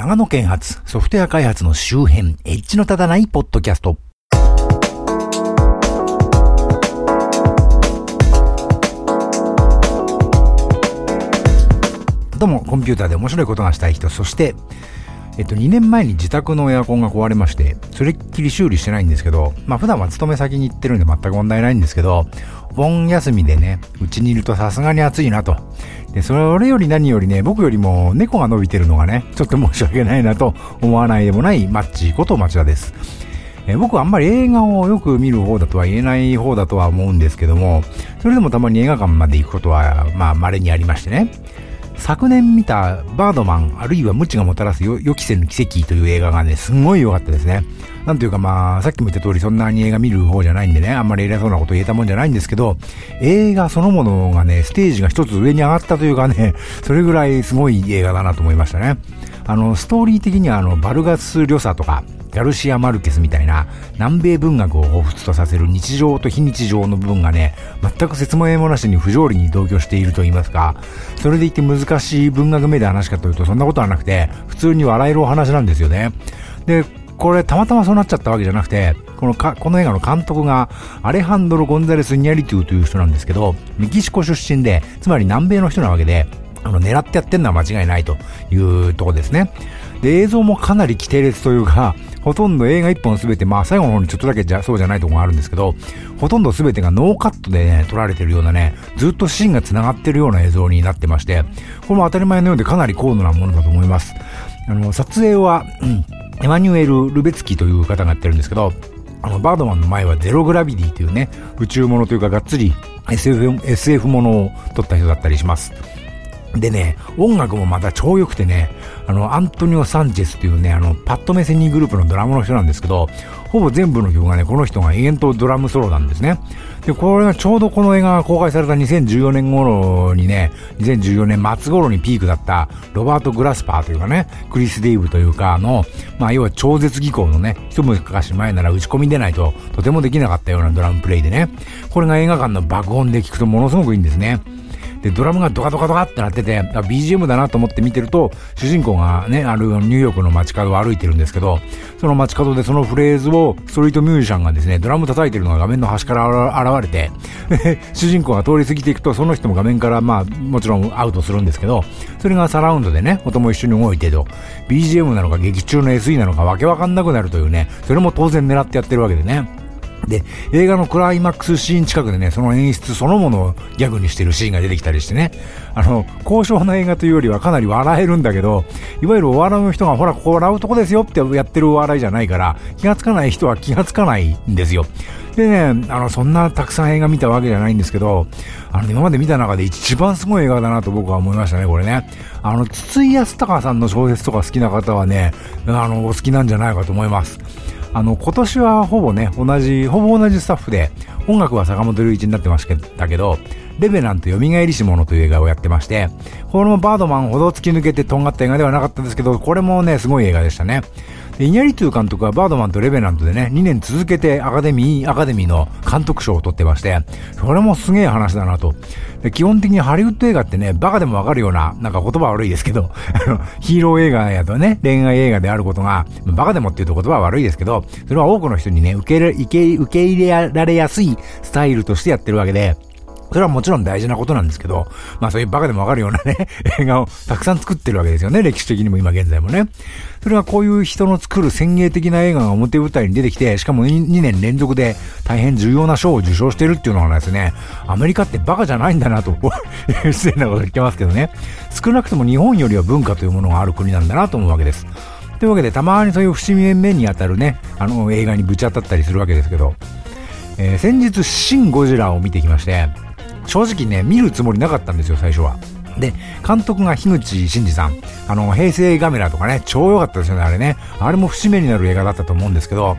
長野県発ソフトウェア開発の周辺、エッジの立たないポッドキャスト。どうも、コンピューターで面白いことがしたい人、そして、えっと、2年前に自宅のエアコンが壊れまして、それっきり修理してないんですけど、まあ普段は勤め先に行ってるんで全く問題ないんですけど、盆休みでね、うちにいるとさすがに暑いなと。で、それより何よりね、僕よりも猫が伸びてるのがね、ちょっと申し訳ないなと思わないでもないマッチこと町田です。え僕はあんまり映画をよく見る方だとは言えない方だとは思うんですけども、それでもたまに映画館まで行くことは、まあ稀にありましてね。昨年見たバードマン、あるいは無知がもたらす予期せぬ奇跡という映画がね、すごい良かったですね。なんというかまあ、さっきも言った通りそんなに映画見る方じゃないんでね、あんまり偉そうなこと言えたもんじゃないんですけど、映画そのものがね、ステージが一つ上に上がったというかね、それぐらいすごい映画だなと思いましたね。あの、ストーリー的にはあの、バルガス・リョサとか、ガルシア・マルケスみたいな南米文学を彷彿とさせる日常と非日常の部分がね、全く説明もなしに不条理に同居していると言いますか、それでいて難しい文学目で話かというとそんなことはなくて、普通に笑えるお話なんですよね。で、これたまたまそうなっちゃったわけじゃなくて、このか、この映画の監督がアレハンドロ・ゴンザレス・イニャリトゥという人なんですけど、メキシコ出身で、つまり南米の人なわけで、あの、狙ってやってんのは間違いないというとこですね。で、映像もかなり奇天烈というか、ほとんど映画一本すべて、まあ最後の方にちょっとだけじゃそうじゃないとこがあるんですけど、ほとんどすべてがノーカットでね、撮られてるようなね、ずっとシーンが繋がってるような映像になってまして、これも当たり前のようでかなり高度なものだと思います。あの、撮影は、うん、エマニュエル・ルベツキという方がやってるんですけど、あの、バードマンの前はゼログラビティというね、宇宙ものというかがっつり SF、SF ものを撮った人だったりします。でね、音楽もまた超良くてね、あの、アントニオ・サンチェスっていうね、あの、パッドメセニーグループのドラムの人なんですけど、ほぼ全部の曲がね、この人が永遠とドラムソロなんですね。で、これがちょうどこの映画が公開された2014年頃にね、2014年末頃にピークだったロバート・グラスパーというかね、クリス・デイブというかあの、まあ要は超絶技巧のね、一昔前なら打ち込みでないととてもできなかったようなドラムプレイでね、これが映画館の爆音で聞くとものすごくいいんですね。で、ドラムがドカドカドカってなってて、BGM だなと思って見てると、主人公がね、あるニューヨークの街角を歩いてるんですけど、その街角でそのフレーズをストリートミュージシャンがですね、ドラム叩いてるのが画面の端から現れて、主人公が通り過ぎていくと、その人も画面からまあ、もちろんアウトするんですけど、それがサラウンドでね、音も一緒に動いてと、BGM なのか劇中の SE なのかわけわかんなくなるというね、それも当然狙ってやってるわけでね。で、映画のクライマックスシーン近くでね、その演出そのものをギャグにしてるシーンが出てきたりしてね、あの、高尚な映画というよりはかなり笑えるんだけど、いわゆるお笑いの人がほら、ここ笑うとこですよってやってるお笑いじゃないから、気がつかない人は気がつかないんですよ。でね、あの、そんなたくさん映画見たわけじゃないんですけど、あの、今まで見た中で一番すごい映画だなと僕は思いましたね、これね。あの、筒井康隆さんの小説とか好きな方はね、あの、お好きなんじゃないかと思います。あの、今年はほぼね、同じ、ほぼ同じスタッフで、音楽は坂本龍一になってましたけど、レベラント蘇りし者という映画をやってまして、これもバードマンほど突き抜けてとんがった映画ではなかったんですけど、これもね、すごい映画でしたね。イニャリトゥ監督はバードマンとレベナントでね、2年続けてアカデミー、アカデミーの監督賞を取ってまして、それもすげえ話だなと。で基本的にハリウッド映画ってね、バカでもわかるような、なんか言葉悪いですけど、ヒーロー映画やとね、恋愛映画であることが、バカでもっていうと言葉悪いですけど、それは多くの人にね、受け入れ、受け入れられやすいスタイルとしてやってるわけで、それはもちろん大事なことなんですけど、まあそういうバカでもわかるようなね、映画をたくさん作ってるわけですよね、歴史的にも今現在もね。それはこういう人の作る先鋭的な映画が表舞台に出てきて、しかも 2, 2年連続で大変重要な賞を受賞してるっていうのはですね、アメリカってバカじゃないんだなと、失礼なこと言ってますけどね、少なくとも日本よりは文化というものがある国なんだなと思うわけです。というわけで、たまにそういう節目目に当たるね、あの映画にぶち当たったりするわけですけど、えー、先日、シン・ゴジラを見てきまして、正直ね、見るつもりなかったんですよ、最初は。で、監督が樋口真嗣さん。あの、平成ガメラとかね、超良かったですよね、あれね。あれも節目になる映画だったと思うんですけど、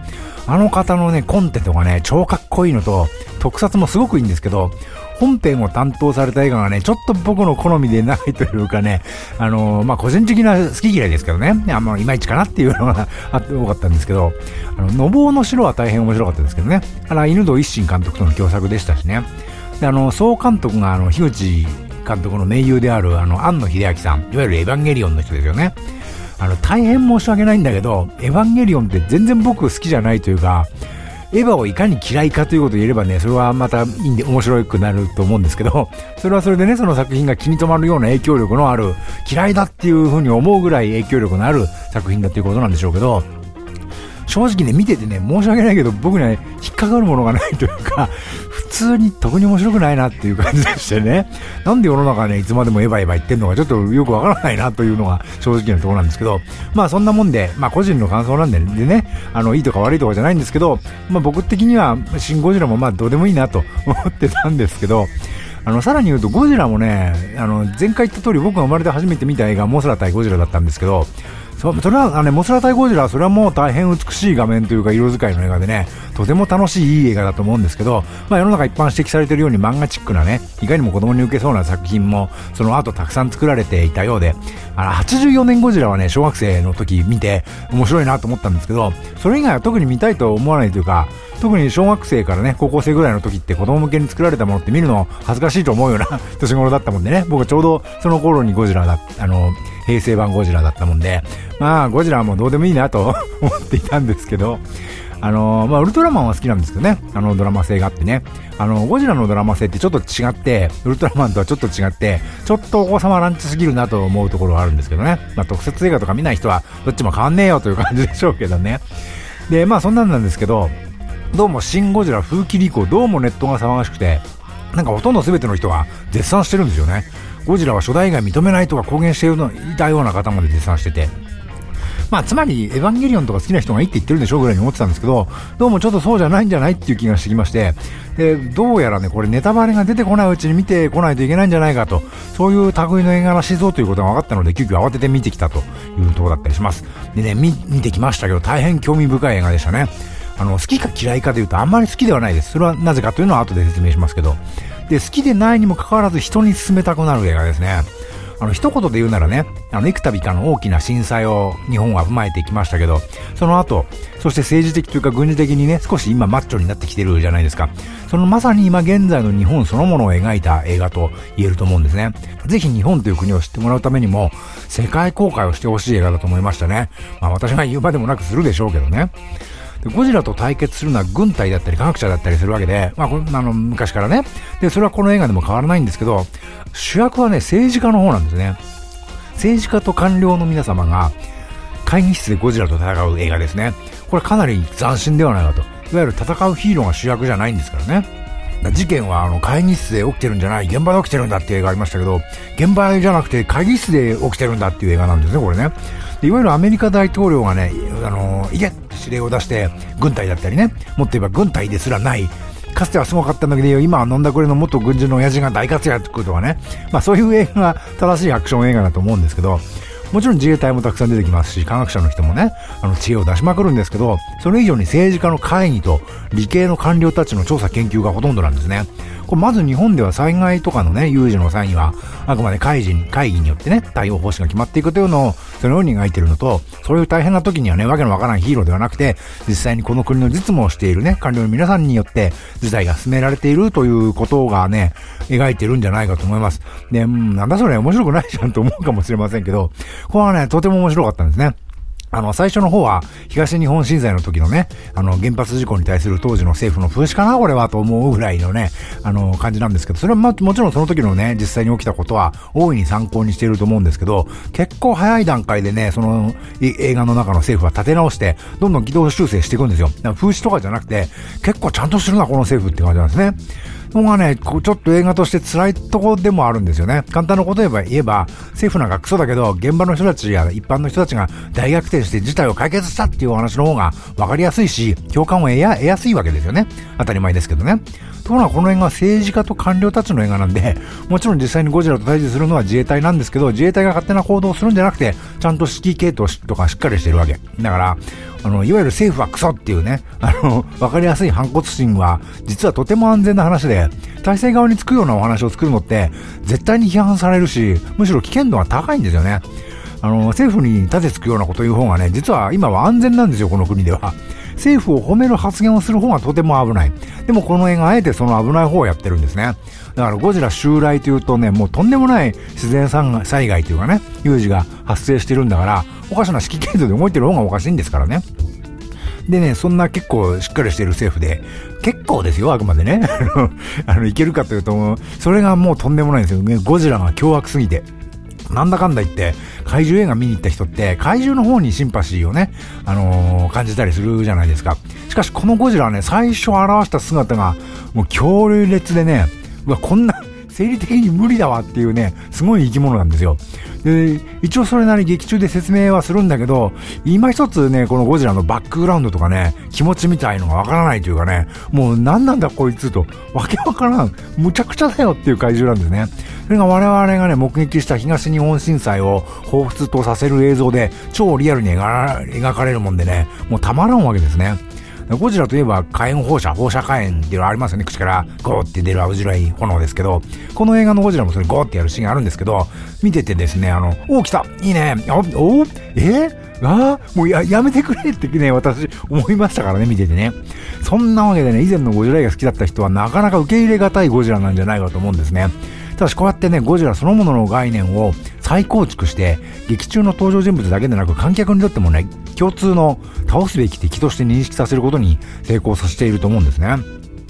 あの方のね、コンテとかね、超かっこいいのと、特撮もすごくいいんですけど、本編を担当された映画がね、ちょっと僕の好みでないというかね、あのー、まあ、個人的な好き嫌いですけどね、あんまいまいちかなっていうのが あって多かったんですけど、あの、のぼうの城は大変面白かったですけどね、あの、犬堂一心監督との共作でしたしね、で、あの、総監督が、あの、樋口監督の盟友である、あの、庵野秀明さん、いわゆるエヴァンゲリオンの人ですよね。あの、大変申し訳ないんだけど、エヴァンゲリオンって全然僕好きじゃないというか、エヴァをいかに嫌いかということを言えればね、それはまたいいんで面白くなると思うんですけど、それはそれでね、その作品が気に留まるような影響力のある、嫌いだっていうふうに思うぐらい影響力のある作品だっていうことなんでしょうけど、正直ね、見ててね、申し訳ないけど、僕には、ね、引っかかるものがないというか、通に特に面白くないなっていう感じでしてね、なんで世の中ね、いつまでもエヴァエヴァ言ってんのかちょっとよくわからないなというのが正直なところなんですけど、まあそんなもんで、まあ個人の感想なんでね、あの、いいとか悪いとかじゃないんですけど、まあ僕的には、シン・ゴジラもまあどうでもいいなと思ってたんですけど、あの、さらに言うと、ゴジラもね、あの、前回言った通り僕が生まれて初めて見た映画、モスラ対ゴジラだったんですけど、そそれは、あのね、モスラ対ゴジラはそれはもう大変美しい画面というか色使いの映画でね、とても楽しいいい映画だと思うんですけど、まあ世の中一般指摘されているように漫画チックなね、いかにも子供に受けそうな作品も、その後たくさん作られていたようで、あの、84年ゴジラはね、小学生の時見て面白いなと思ったんですけど、それ以外は特に見たいと思わないというか、特に小学生からね、高校生ぐらいの時って子供向けに作られたものって見るの恥ずかしいと思うような年頃だったもんでね、僕はちょうどその頃にゴジラだ、あの、平成版ゴジラだったもんで、まあ、ゴジラはもうどうでもいいなと 思っていたんですけど、あのまあ、ウルトラマンは好きなんですけどね、あのドラマ性があってね、あの、ゴジラのドラマ性ってちょっと違って、ウルトラマンとはちょっと違って、ちょっとお子様ランチすぎるなと思うところがあるんですけどね、まあ、特撮映画とか見ない人はどっちも変わんねえよという感じでしょうけどね。で、まあそんなんなんですけど、どうもシン・ゴジラ風切り以降、どうもネットが騒がしくて、なんかほとんど全ての人が絶賛してるんですよね。ゴジラは初代以外認めないとか公言していたような方まで絶賛してて。まあ、つまり、エヴァンゲリオンとか好きな人がいいって言ってるんでしょうぐらいに思ってたんですけど、どうもちょっとそうじゃないんじゃないっていう気がしてきまして、で、どうやらね、これネタバレが出てこないうちに見てこないといけないんじゃないかと、そういう類の映画らしいぞということが分かったので、急遽慌てて見てきたというところだったりします。でね、見、見てきましたけど、大変興味深い映画でしたね。あの、好きか嫌いかで言うとあんまり好きではないです。それはなぜかというのは後で説明しますけど。で、好きでないにもかかわらず人に勧めたくなる映画ですね。あの、一言で言うならね、あの、幾度かの大きな震災を日本は踏まえていきましたけど、その後、そして政治的というか軍事的にね、少し今マッチョになってきてるじゃないですか。そのまさに今現在の日本そのものを描いた映画と言えると思うんですね。ぜひ日本という国を知ってもらうためにも、世界公開をしてほしい映画だと思いましたね。まあ私が言うまでもなくするでしょうけどね。でゴジラと対決するのは軍隊だったり科学者だったりするわけで、まあ、あの昔からね。で、それはこの映画でも変わらないんですけど、主役はね、政治家の方なんですね。政治家と官僚の皆様が会議室でゴジラと戦う映画ですね。これかなり斬新ではないかと。いわゆる戦うヒーローが主役じゃないんですからね。事件はあの会議室で起きてるんじゃない、現場で起きてるんだっていう映画ありましたけど、現場じゃなくて会議室で起きてるんだっていう映画なんですね、これねで。いわゆるアメリカ大統領がね、あの、いけ指令を出して、軍隊だったりね、もっと言えば軍隊ですらない、かつてはすごかったんだけど、今は飲んだくれの元軍人の親父が大活躍とかね、まあそういう映画が正しいアクション映画だと思うんですけど、もちろん自衛隊もたくさん出てきますし、科学者の人もね、あの知恵を出しまくるんですけど、それ以上に政治家の会議と理系の官僚たちの調査研究がほとんどなんですね。これまず日本では災害とかのね、有事の際には、あくまで会議に、会議によってね、対応方針が決まっていくというのを、そのように描いてるのと、そういう大変な時にはね、わけのわからないヒーローではなくて、実際にこの国の実務をしているね、官僚の皆さんによって、事態が進められているということがね、描いてるんじゃないかと思います。で、なんだそれ面白くないじゃんと思うかもしれませんけど、これはね、とても面白かったんですね。あの、最初の方は、東日本震災の時のね、あの、原発事故に対する当時の政府の風刺かなこれはと思うぐらいのね、あの、感じなんですけど、それはま、もちろんその時のね、実際に起きたことは、大いに参考にしていると思うんですけど、結構早い段階でね、その、映画の中の政府は立て直して、どんどん軌道修正していくんですよ。風刺とかじゃなくて、結構ちゃんとしてるな、この政府って感じなんですね。のがね、ちょっと映画として辛いとこでもあるんですよね。簡単なこと言えば言えば、政府なんかクソだけど、現場の人たちや一般の人たちが大逆転して事態を解決したっていうお話の方が分かりやすいし、共感を得や得やすいわけですよね。当たり前ですけどね。ところがこの映画は政治家と官僚たちの映画なんで、もちろん実際にゴジラと対峙するのは自衛隊なんですけど、自衛隊が勝手な行動をするんじゃなくて、ちゃんと指揮系統とかしっかりしてるわけ。だから、あの、いわゆる政府はクソっていうね、あの、わかりやすい反骨心は、実はとても安全な話で、体制側につくようなお話を作るのって、絶対に批判されるし、むしろ危険度が高いんですよね。あの、政府に立てつくようなことを言う方がね、実は今は安全なんですよ、この国では。政府を褒める発言をする方がとても危ない。でもこの映画あえてその危ない方をやってるんですね。だからゴジラ襲来というとね、もうとんでもない自然災害というかね、有事が発生してるんだから、おかしな指揮系統で動いてる方がおかしいんですからね。でね、そんな結構しっかりしてる政府で、結構ですよ、あくまでね。あの、いけるかというと、それがもうとんでもないんですよね。ゴジラが凶悪すぎて。なんだかんだ言って、怪獣映画見に行った人って、怪獣の方にシンパシーをね、あのー、感じたりするじゃないですか。しかし、このゴジラはね、最初表した姿が、もう強烈でね、うわ、こんな、生理的に無理だわっていうね、すごい生き物なんですよ。で、一応それなり劇中で説明はするんだけど、今一つね、このゴジラのバックグラウンドとかね、気持ちみたいのがわからないというかね、もう何なんだこいつと、わけわからん、むちゃくちゃだよっていう怪獣なんですね。それが我々がね、目撃した東日本震災を彷彿とさせる映像で、超リアルに描かれるもんでね、もうたまらんわけですね。ゴジラといえば火炎放射、放射火炎っていうのありますよね。口からゴーって出る青白い炎ですけど、この映画のゴジラもそれゴーってやるシーンあるんですけど、見ててですね、あの、お来たいいねお、おえああもうや、やめてくれってね、私思いましたからね、見ててね。そんなわけでね、以前のゴジラ映画好きだった人はなかなか受け入れがたいゴジラなんじゃないかと思うんですね。ただしこうやってね、ゴジラそのものの概念を再構築して、劇中の登場人物だけでなく観客にとってもね、共通の倒すべき敵として認識させることに成功させていると思うんですね。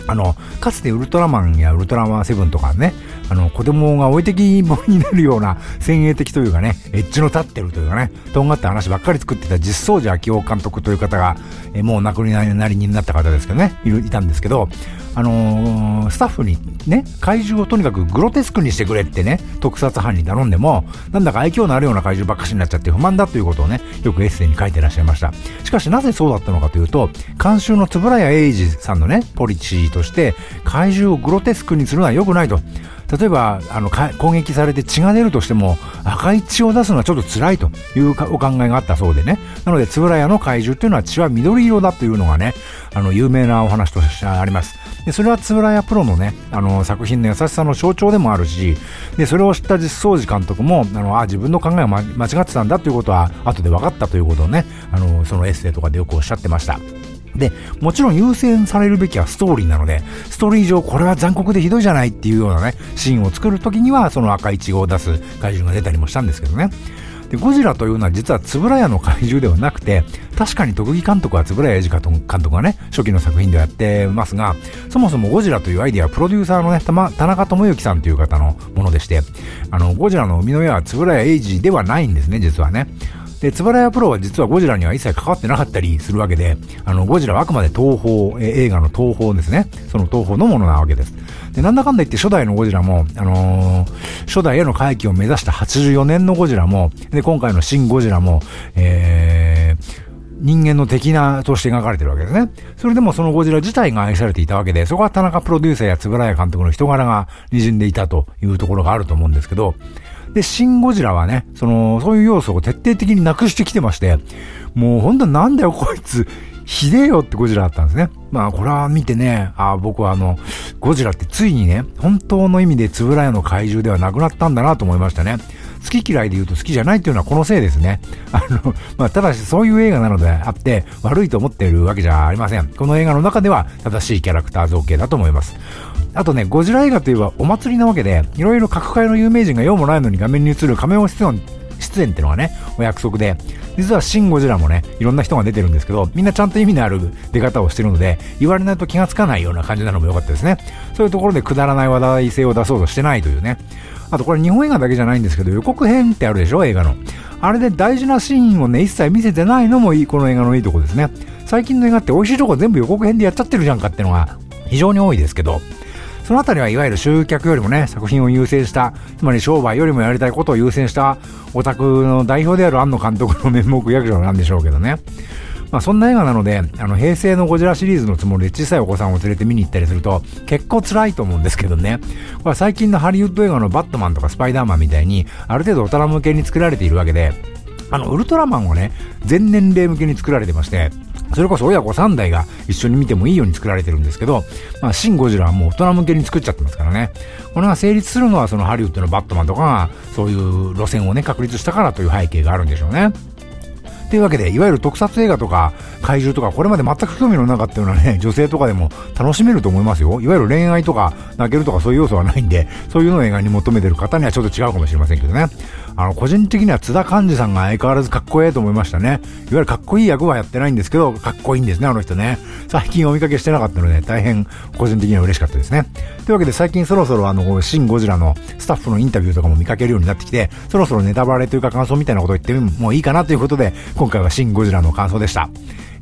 あの、かつてウルトラマンやウルトラマンセブンとかね、あの、子供が置いてきぼりになるような先鋭的というかね、エッジの立ってるというかね、とんがった話ばっかり作ってた実相寺明夫監督という方が、えもう亡くなりになった方ですけどね、いいたんですけど、あのー、スタッフにね、怪獣をとにかくグロテスクにしてくれってね、特撮班に頼んでも、なんだか愛嬌のあるような怪獣ばっかしになっちゃって不満だということをね、よくエッセイに書いてらっしゃいました。しかしなぜそうだったのかというと、監修の円谷英二さんのね、ポリシーとして、怪獣をグロテスクにするのは良くないと。例えば、あの、攻撃されて血が出るとしても、赤い血を出すのはちょっと辛いというお考えがあったそうでね。なので、つぶらやの怪獣っていうのは血は緑色だというのがね、あの、有名なお話としてあります。で、それはつぶらやプロのね、あの、作品の優しさの象徴でもあるし、で、それを知った実相寺監督も、あの、あ、自分の考えが、間違ってたんだということは、後で分かったということをね、あの、そのエッセイとかでよくおっしゃってました。で、もちろん優先されるべきはストーリーなので、ストーリー上これは残酷でひどいじゃないっていうようなね、シーンを作るときには、その赤い血を出す怪獣が出たりもしたんですけどね。で、ゴジラというのは実はつぶらやの怪獣ではなくて、確かに特技監督はつぶらや英二監督がね、初期の作品でやってますが、そもそもゴジラというアイディアはプロデューサーのね、田中智之さんという方のものでして、あの、ゴジラの生みの親はつぶらや英二ではないんですね、実はね。で、つばらやプロは実はゴジラには一切関わってなかったりするわけで、あの、ゴジラはあくまで東宝、え映画の東宝ですね。その東宝のものなわけです。で、なんだかんだ言って初代のゴジラも、あのー、初代への回帰を目指した84年のゴジラも、で、今回の新ゴジラも、えー、人間の敵なとして描かれてるわけですね。それでもそのゴジラ自体が愛されていたわけで、そこは田中プロデューサーや円谷監督の人柄が滲んでいたというところがあると思うんですけど、で、シン・ゴジラはね、その、そういう要素を徹底的になくしてきてまして、もうほんとなんだよこいつ、ひでえよってゴジラだったんですね。まあこれは見てね、あ僕はあの、ゴジラってついにね、本当の意味でつぶらやの怪獣ではなくなったんだなと思いましたね。好き嫌いで言うと好きじゃないっていうのはこのせいですね。あの、まあ、ただしそういう映画なのであって、悪いと思っているわけじゃありません。この映画の中では正しいキャラクター造形だと思います。あとね、ゴジラ映画といえばお祭りなわけで、いろいろ各界の有名人が用もないのに画面に映る仮面を出演、出演ってのがね、お約束で、実はシン・ゴジラもね、いろんな人が出てるんですけど、みんなちゃんと意味のある出方をしてるので、言われないと気がつかないような感じなのも良かったですね。そういうところでくだらない話題性を出そうとしてないというね。あとこれ日本映画だけじゃないんですけど、予告編ってあるでしょ映画の。あれで大事なシーンをね、一切見せてないのもいい、この映画のいいとこですね。最近の映画って美味しいとこ全部予告編でやっちゃってるじゃんかっていうのが非常に多いですけど、そのあたりはいわゆる集客よりもね、作品を優先した、つまり商売よりもやりたいことを優先したオタクの代表である庵野監督の面目役所なんでしょうけどね。まあそんな映画なので、あの平成のゴジラシリーズのつもりで小さいお子さんを連れて見に行ったりすると結構辛いと思うんですけどね。これは最近のハリウッド映画のバットマンとかスパイダーマンみたいにある程度大人向けに作られているわけで、あの、ウルトラマンをね、全年齢向けに作られてまして、それこそ親子3代が一緒に見てもいいように作られてるんですけど、まあ、シン・ゴジラはもう大人向けに作っちゃってますからね。これが成立するのはそのハリウッドのバットマンとかが、そういう路線をね、確立したからという背景があるんでしょうね。というわけで、いわゆる特撮映画とか怪獣とか、これまで全く興味のなかったようなね、女性とかでも楽しめると思いますよ。いわゆる恋愛とか泣けるとかそういう要素はないんで、そういうのを映画に求めてる方にはちょっと違うかもしれませんけどね。あの、個人的には津田寛治さんが相変わらずかっこええと思いましたね。いわゆるかっこいい役はやってないんですけど、かっこいいんですね、あの人ね。最近お見かけしてなかったので、大変個人的には嬉しかったですね。というわけで最近そろそろあの、シン・ゴジラのスタッフのインタビューとかも見かけるようになってきて、そろそろネタバレというか感想みたいなことを言ってもいいかなということで、今回はシン・ゴジラの感想でした。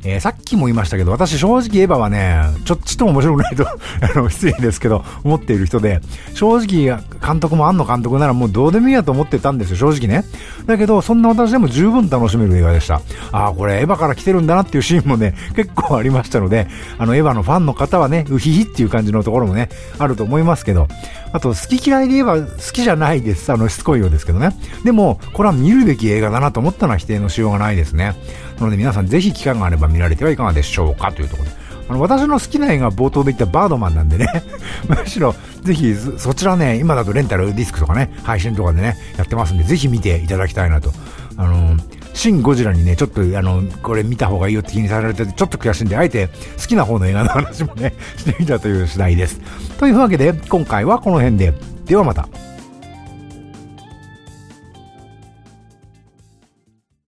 えー、さっきも言いましたけど、私正直エヴァはね、ちょっとも面白くないと あの、失礼ですけど、思っている人で、正直監督も庵野監督ならもうどうでもいいやと思ってたんですよ、正直ね。だけど、そんな私でも十分楽しめる映画でした。ああ、これエヴァから来てるんだなっていうシーンもね、結構ありましたので、あの、エヴァのファンの方はね、うひひっていう感じのところもね、あると思いますけど、あと、好き嫌いで言えば好きじゃないです。あの、しつこいようですけどね。でも、これは見るべき映画だなと思ったのは否定のしようがないですね。なので皆さんぜひ機会があれば見られてはいかがでしょうかというところで。あの、私の好きな映画冒頭で言ったバードマンなんでね むしろ、ぜひ、そちらね、今だとレンタルディスクとかね、配信とかでね、やってますんで、ぜひ見ていただきたいなと。あのシン・ゴジラにね、ちょっと、あの、これ見た方がいいよって気にされてて、ちょっと悔しいんで、あえて好きな方の映画の話もね、してみたという次第です。というわけで、今回はこの辺で、ではまた。